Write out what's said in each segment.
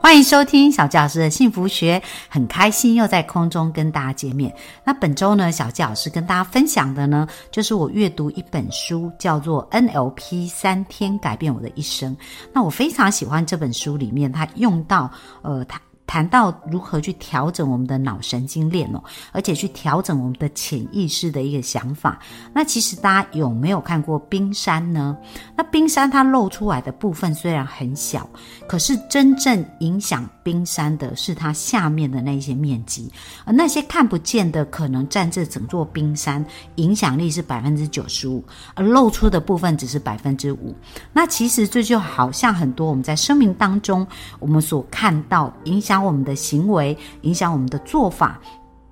欢迎收听小纪老师的幸福学，很开心又在空中跟大家见面。那本周呢，小纪老师跟大家分享的呢，就是我阅读一本书，叫做《NLP 三天改变我的一生》。那我非常喜欢这本书里面，它用到呃，它。谈到如何去调整我们的脑神经链哦，而且去调整我们的潜意识的一个想法。那其实大家有没有看过冰山呢？那冰山它露出来的部分虽然很小，可是真正影响冰山的是它下面的那些面积，而那些看不见的可能占这整座冰山影响力是百分之九十五，而露出的部分只是百分之五。那其实这就好像很多我们在生命当中我们所看到影响。我们的行为影响我们的做法，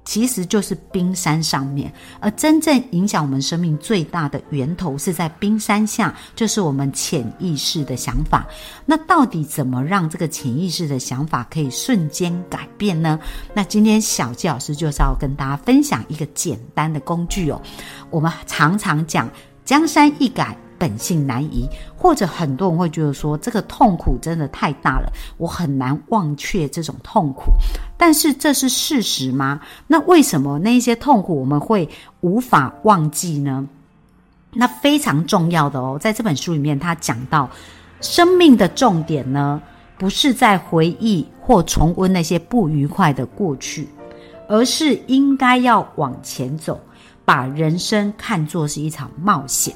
其实就是冰山上面，而真正影响我们生命最大的源头是在冰山下，就是我们潜意识的想法。那到底怎么让这个潜意识的想法可以瞬间改变呢？那今天小纪老师就是要跟大家分享一个简单的工具哦。我们常常讲江山易改。本性难移，或者很多人会觉得说这个痛苦真的太大了，我很难忘却这种痛苦。但是这是事实吗？那为什么那些痛苦我们会无法忘记呢？那非常重要的哦，在这本书里面，他讲到生命的重点呢，不是在回忆或重温那些不愉快的过去，而是应该要往前走，把人生看作是一场冒险。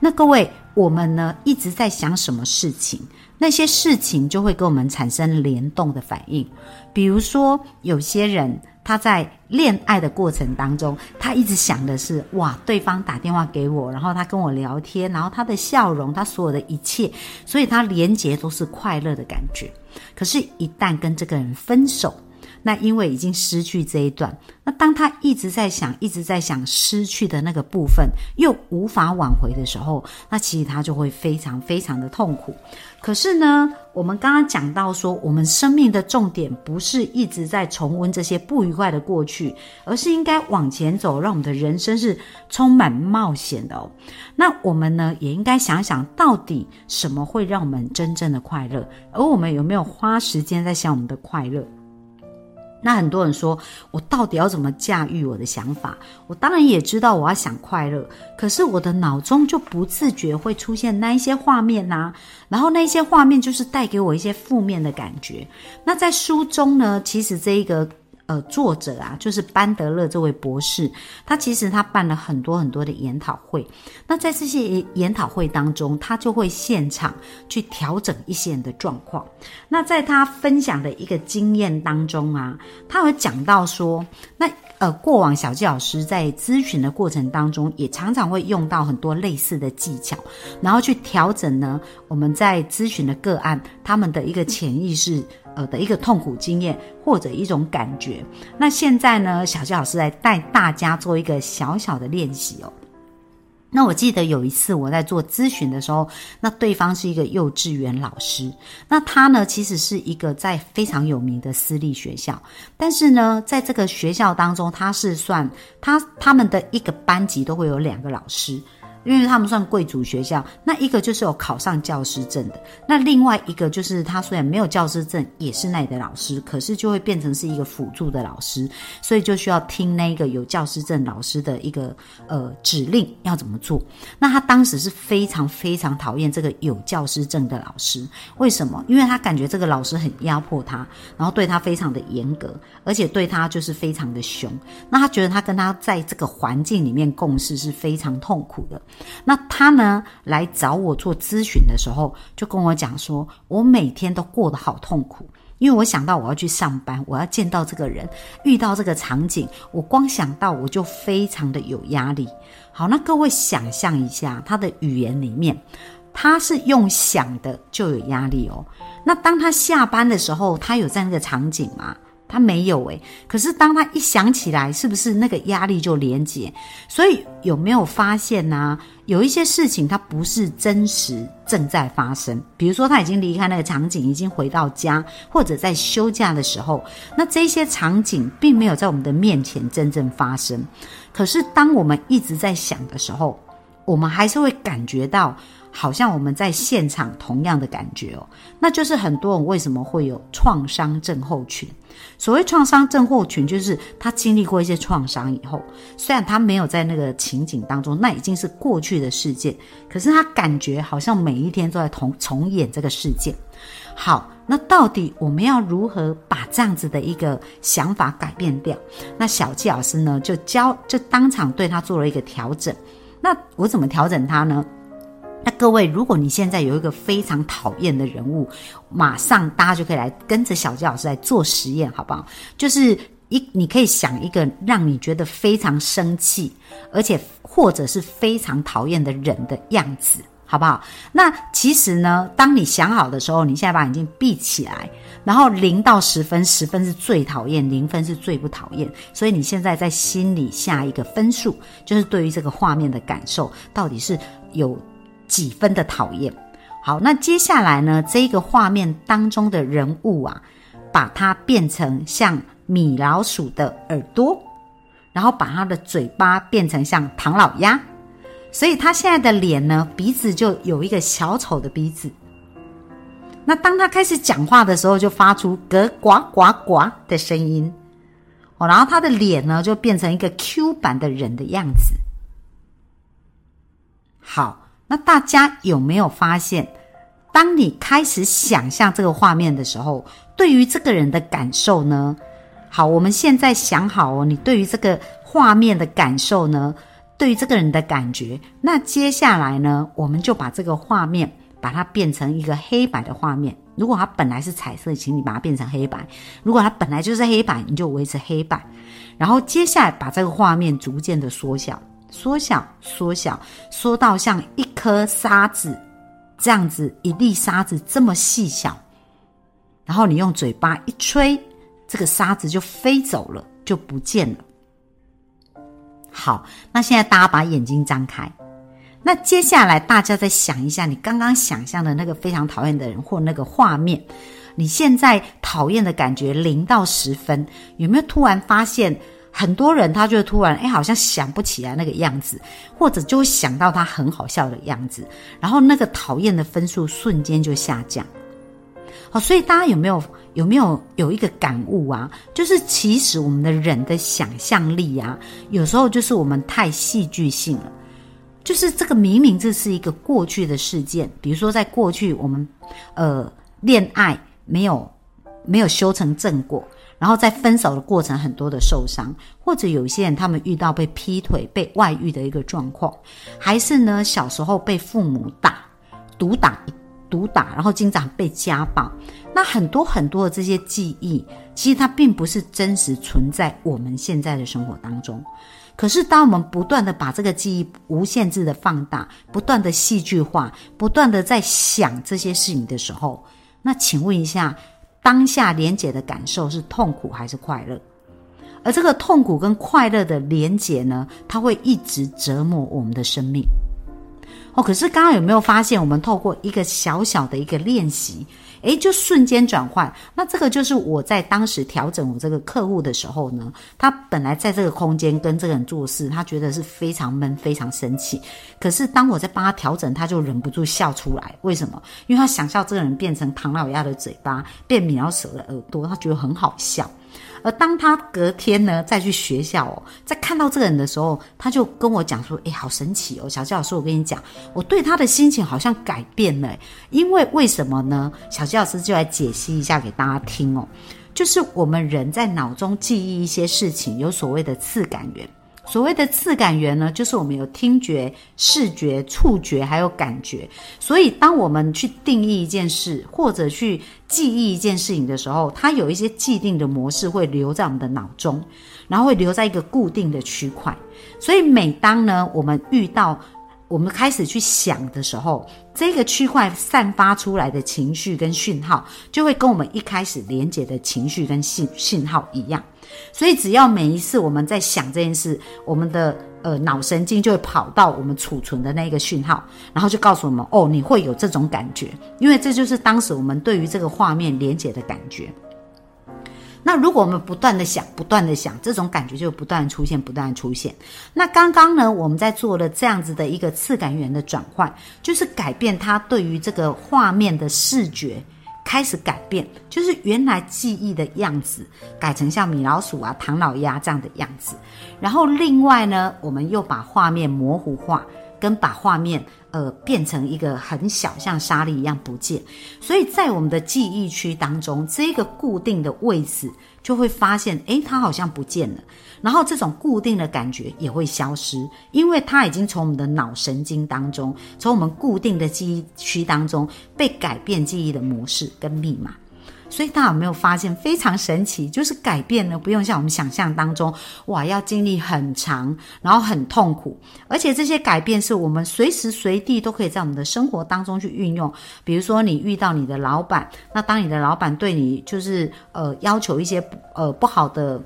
那各位，我们呢一直在想什么事情，那些事情就会跟我们产生联动的反应。比如说，有些人他在恋爱的过程当中，他一直想的是哇，对方打电话给我，然后他跟我聊天，然后他的笑容，他所有的一切，所以他连结都是快乐的感觉。可是，一旦跟这个人分手，那因为已经失去这一段，那当他一直在想，一直在想失去的那个部分，又无法挽回的时候，那其实他就会非常非常的痛苦。可是呢，我们刚刚讲到说，我们生命的重点不是一直在重温这些不愉快的过去，而是应该往前走，让我们的人生是充满冒险的哦。那我们呢，也应该想想到底什么会让我们真正的快乐，而我们有没有花时间在想我们的快乐？那很多人说，我到底要怎么驾驭我的想法？我当然也知道我要想快乐，可是我的脑中就不自觉会出现那一些画面呐，然后那一些画面就是带给我一些负面的感觉。那在书中呢，其实这一个。呃，作者啊，就是班德勒这位博士，他其实他办了很多很多的研讨会。那在这些研讨会当中，他就会现场去调整一些人的状况。那在他分享的一个经验当中啊，他有讲到说，那呃，过往小纪老师在咨询的过程当中，也常常会用到很多类似的技巧，然后去调整呢，我们在咨询的个案他们的一个潜意识。呃的一个痛苦经验或者一种感觉，那现在呢，小谢老师来带大家做一个小小的练习哦。那我记得有一次我在做咨询的时候，那对方是一个幼稚园老师，那他呢其实是一个在非常有名的私立学校，但是呢，在这个学校当中，他是算他他们的一个班级都会有两个老师。因为他们算贵族学校，那一个就是有考上教师证的，那另外一个就是他虽然没有教师证，也是那里的老师，可是就会变成是一个辅助的老师，所以就需要听那个有教师证老师的一个呃指令要怎么做。那他当时是非常非常讨厌这个有教师证的老师，为什么？因为他感觉这个老师很压迫他，然后对他非常的严格，而且对他就是非常的凶。那他觉得他跟他在这个环境里面共事是非常痛苦的。那他呢来找我做咨询的时候，就跟我讲说，我每天都过得好痛苦，因为我想到我要去上班，我要见到这个人，遇到这个场景，我光想到我就非常的有压力。好，那各位想象一下，他的语言里面，他是用想的就有压力哦。那当他下班的时候，他有在那个场景吗？他没有诶，可是当他一想起来，是不是那个压力就连结？所以有没有发现呢？有一些事情它不是真实正在发生，比如说他已经离开那个场景，已经回到家，或者在休假的时候，那这些场景并没有在我们的面前真正发生。可是当我们一直在想的时候，我们还是会感觉到。好像我们在现场同样的感觉哦，那就是很多人为什么会有创伤症候群？所谓创伤症候群，就是他经历过一些创伤以后，虽然他没有在那个情景当中，那已经是过去的事件，可是他感觉好像每一天都在重重演这个事件。好，那到底我们要如何把这样子的一个想法改变掉？那小纪老师呢，就教，就当场对他做了一个调整。那我怎么调整他呢？那各位，如果你现在有一个非常讨厌的人物，马上大家就可以来跟着小鸡老师来做实验，好不好？就是一，你可以想一个让你觉得非常生气，而且或者是非常讨厌的人的样子，好不好？那其实呢，当你想好的时候，你现在把眼睛闭起来，然后零到十分，十分是最讨厌，零分是最不讨厌，所以你现在在心里下一个分数，就是对于这个画面的感受，到底是有。几分的讨厌，好，那接下来呢？这个画面当中的人物啊，把它变成像米老鼠的耳朵，然后把他的嘴巴变成像唐老鸭，所以他现在的脸呢，鼻子就有一个小丑的鼻子。那当他开始讲话的时候，就发出咯呱呱呱的声音，哦，然后他的脸呢，就变成一个 Q 版的人的样子。好。那大家有没有发现，当你开始想象这个画面的时候，对于这个人的感受呢？好，我们现在想好哦，你对于这个画面的感受呢？对于这个人的感觉，那接下来呢，我们就把这个画面把它变成一个黑白的画面。如果它本来是彩色，请你把它变成黑白；如果它本来就是黑白，你就维持黑白。然后接下来把这个画面逐渐的缩小。缩小，缩小，缩到像一颗沙子这样子，一粒沙子这么细小。然后你用嘴巴一吹，这个沙子就飞走了，就不见了。好，那现在大家把眼睛张开。那接下来大家再想一下，你刚刚想象的那个非常讨厌的人或那个画面，你现在讨厌的感觉零到十分，有没有突然发现？很多人他就突然哎，好像想不起来那个样子，或者就会想到他很好笑的样子，然后那个讨厌的分数瞬间就下降。好，所以大家有没有有没有有一个感悟啊？就是其实我们的人的想象力啊，有时候就是我们太戏剧性了。就是这个明明这是一个过去的事件，比如说在过去我们呃恋爱没有没有修成正果。然后在分手的过程，很多的受伤，或者有些人他们遇到被劈腿、被外遇的一个状况，还是呢小时候被父母打、毒打、毒打，然后经常被家暴，那很多很多的这些记忆，其实它并不是真实存在我们现在的生活当中。可是当我们不断的把这个记忆无限制的放大，不断的戏剧化，不断的在想这些事情的时候，那请问一下。当下连结的感受是痛苦还是快乐？而这个痛苦跟快乐的连结呢，它会一直折磨我们的生命。哦，可是刚刚有没有发现，我们透过一个小小的一个练习？诶，就瞬间转换。那这个就是我在当时调整我这个客户的时候呢，他本来在这个空间跟这个人做事，他觉得是非常闷、非常生气。可是当我在帮他调整，他就忍不住笑出来。为什么？因为他想象这个人变成唐老鸭的嘴巴，变米老鼠的耳朵，他觉得很好笑。而当他隔天呢再去学校哦，在看到这个人的时候，他就跟我讲说：“哎，好神奇哦，小鸡老师，我跟你讲，我对他的心情好像改变了。因为为什么呢？小鸡老师就来解析一下给大家听哦，就是我们人在脑中记忆一些事情，有所谓的次感源。”所谓的次感源呢，就是我们有听觉、视觉、触觉，还有感觉。所以，当我们去定义一件事，或者去记忆一件事情的时候，它有一些既定的模式会留在我们的脑中，然后会留在一个固定的区块。所以，每当呢我们遇到我们开始去想的时候，这个区块散发出来的情绪跟讯号，就会跟我们一开始连接的情绪跟信信号一样。所以，只要每一次我们在想这件事，我们的呃脑神经就会跑到我们储存的那个讯号，然后就告诉我们：哦，你会有这种感觉，因为这就是当时我们对于这个画面连接的感觉。那如果我们不断的想，不断的想，这种感觉就不断出现，不断出现。那刚刚呢，我们在做了这样子的一个次感源的转换，就是改变它对于这个画面的视觉开始改变，就是原来记忆的样子改成像米老鼠啊、唐老鸭这样的样子。然后另外呢，我们又把画面模糊化，跟把画面。呃，变成一个很小，像沙粒一样不见，所以在我们的记忆区当中，这个固定的位置就会发现，诶，它好像不见了。然后这种固定的感觉也会消失，因为它已经从我们的脑神经当中，从我们固定的记忆区当中被改变记忆的模式跟密码。所以大家有没有发现非常神奇？就是改变呢，不用像我们想象当中，哇，要经历很长，然后很痛苦，而且这些改变是我们随时随地都可以在我们的生活当中去运用。比如说，你遇到你的老板，那当你的老板对你就是呃要求一些呃不好的。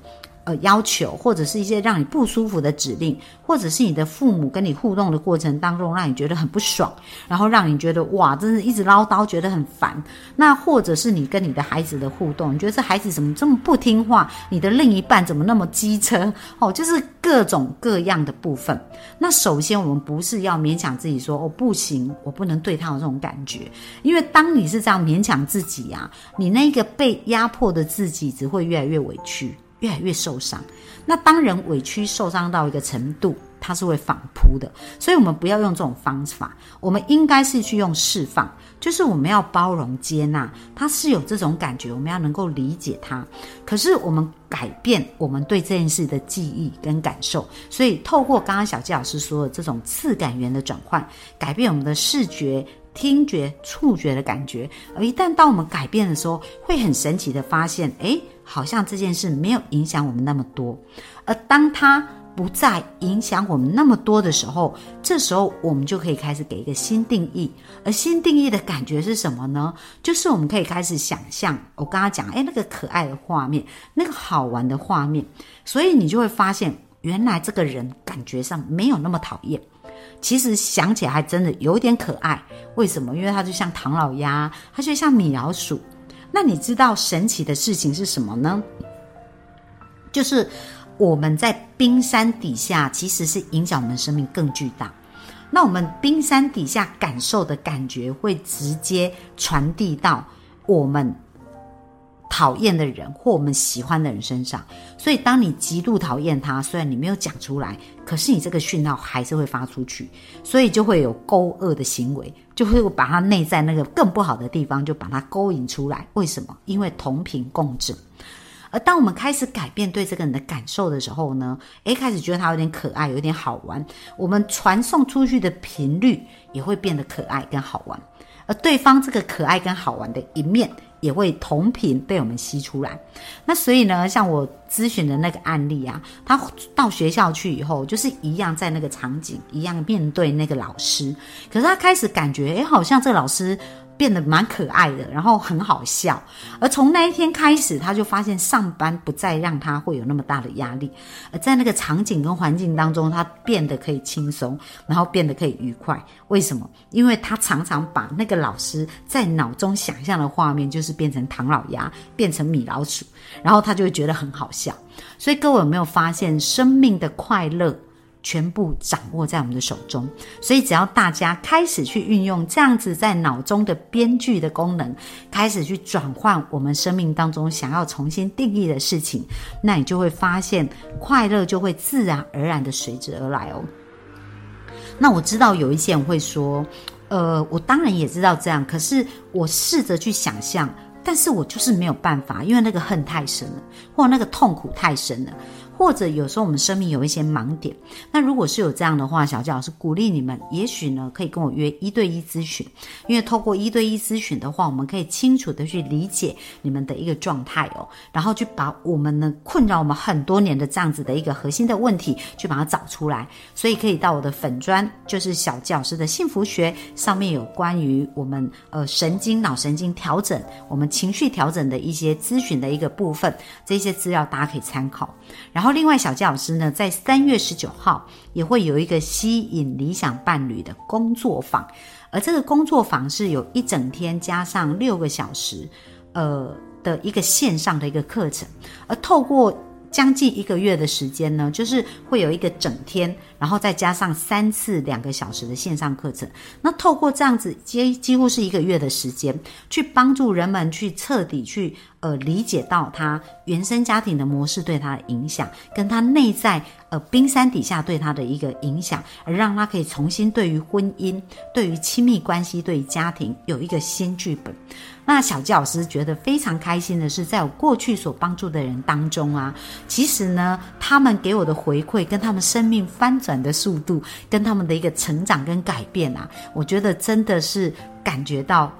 呃，要求或者是一些让你不舒服的指令，或者是你的父母跟你互动的过程当中，让你觉得很不爽，然后让你觉得哇，真是一直唠叨，觉得很烦。那或者是你跟你的孩子的互动，你觉得这孩子怎么这么不听话？你的另一半怎么那么机车？哦，就是各种各样的部分。那首先，我们不是要勉强自己说哦，不行，我不能对他有这种感觉，因为当你是这样勉强自己呀，你那个被压迫的自己只会越来越委屈。越来越受伤，那当人委屈受伤到一个程度，它是会反扑的。所以，我们不要用这种方法，我们应该是去用释放，就是我们要包容接纳，他是有这种感觉，我们要能够理解他。可是，我们改变我们对这件事的记忆跟感受，所以透过刚刚小季老师说的这种次感源的转换，改变我们的视觉。听觉、触觉的感觉，而一旦当我们改变的时候，会很神奇的发现，哎，好像这件事没有影响我们那么多。而当它不再影响我们那么多的时候，这时候我们就可以开始给一个新定义。而新定义的感觉是什么呢？就是我们可以开始想象，我刚刚讲，哎，那个可爱的画面，那个好玩的画面，所以你就会发现，原来这个人感觉上没有那么讨厌。其实想起来还真的有点可爱，为什么？因为它就像唐老鸭，它就像米老鼠。那你知道神奇的事情是什么呢？就是我们在冰山底下，其实是影响我们生命更巨大。那我们冰山底下感受的感觉，会直接传递到我们。讨厌的人或我们喜欢的人身上，所以当你极度讨厌他，虽然你没有讲出来，可是你这个讯号还是会发出去，所以就会有勾恶的行为，就会把他内在那个更不好的地方就把它勾引出来。为什么？因为同频共振。而当我们开始改变对这个人的感受的时候呢，诶，开始觉得他有点可爱，有点好玩，我们传送出去的频率也会变得可爱跟好玩，而对方这个可爱跟好玩的一面。也会同频被我们吸出来，那所以呢，像我咨询的那个案例啊，他到学校去以后，就是一样在那个场景，一样面对那个老师，可是他开始感觉，哎，好像这个老师。变得蛮可爱的，然后很好笑。而从那一天开始，他就发现上班不再让他会有那么大的压力，而在那个场景跟环境当中，他变得可以轻松，然后变得可以愉快。为什么？因为他常常把那个老师在脑中想象的画面，就是变成唐老鸭，变成米老鼠，然后他就会觉得很好笑。所以各位有没有发现，生命的快乐？全部掌握在我们的手中，所以只要大家开始去运用这样子在脑中的编剧的功能，开始去转换我们生命当中想要重新定义的事情，那你就会发现快乐就会自然而然的随之而来哦。那我知道有一些人会说，呃，我当然也知道这样，可是我试着去想象，但是我就是没有办法，因为那个恨太深了，或那个痛苦太深了。或者有时候我们生命有一些盲点，那如果是有这样的话，小教老师鼓励你们，也许呢可以跟我约一对一咨询，因为透过一对一咨询的话，我们可以清楚的去理解你们的一个状态哦，然后去把我们呢困扰我们很多年的这样子的一个核心的问题，去把它找出来。所以可以到我的粉砖，就是小教师的幸福学上面有关于我们呃神经脑神经调整，我们情绪调整的一些咨询的一个部分，这些资料大家可以参考。然后另外小教老师呢，在三月十九号也会有一个吸引理想伴侣的工作坊，而这个工作坊是有一整天加上六个小时，呃的一个线上的一个课程，而透过。将近一个月的时间呢，就是会有一个整天，然后再加上三次两个小时的线上课程。那透过这样子，几几乎是一个月的时间，去帮助人们去彻底去呃理解到他原生家庭的模式对他的影响，跟他内在呃冰山底下对他的一个影响，而让他可以重新对于婚姻、对于亲密关系、对于家庭有一个新剧本。那小纪老师觉得非常开心的是，在我过去所帮助的人当中啊，其实呢，他们给我的回馈跟他们生命翻转的速度，跟他们的一个成长跟改变啊，我觉得真的是感觉到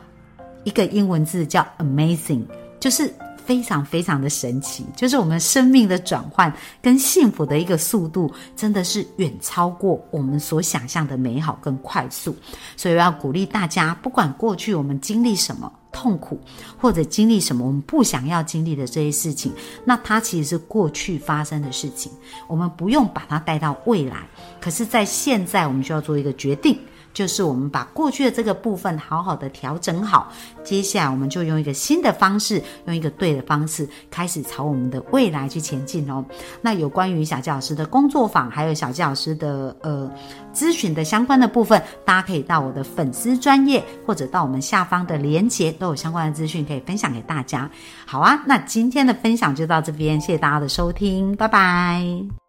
一个英文字叫 amazing，就是非常非常的神奇，就是我们生命的转换跟幸福的一个速度，真的是远超过我们所想象的美好跟快速，所以我要鼓励大家，不管过去我们经历什么。痛苦，或者经历什么我们不想要经历的这些事情，那它其实是过去发生的事情，我们不用把它带到未来。可是，在现在，我们需要做一个决定。就是我们把过去的这个部分好好的调整好，接下来我们就用一个新的方式，用一个对的方式，开始朝我们的未来去前进哦。那有关于小教老师的工作坊，还有小教老师的呃咨询的相关的部分，大家可以到我的粉丝专业，或者到我们下方的连接，都有相关的资讯可以分享给大家。好啊，那今天的分享就到这边，谢谢大家的收听，拜拜。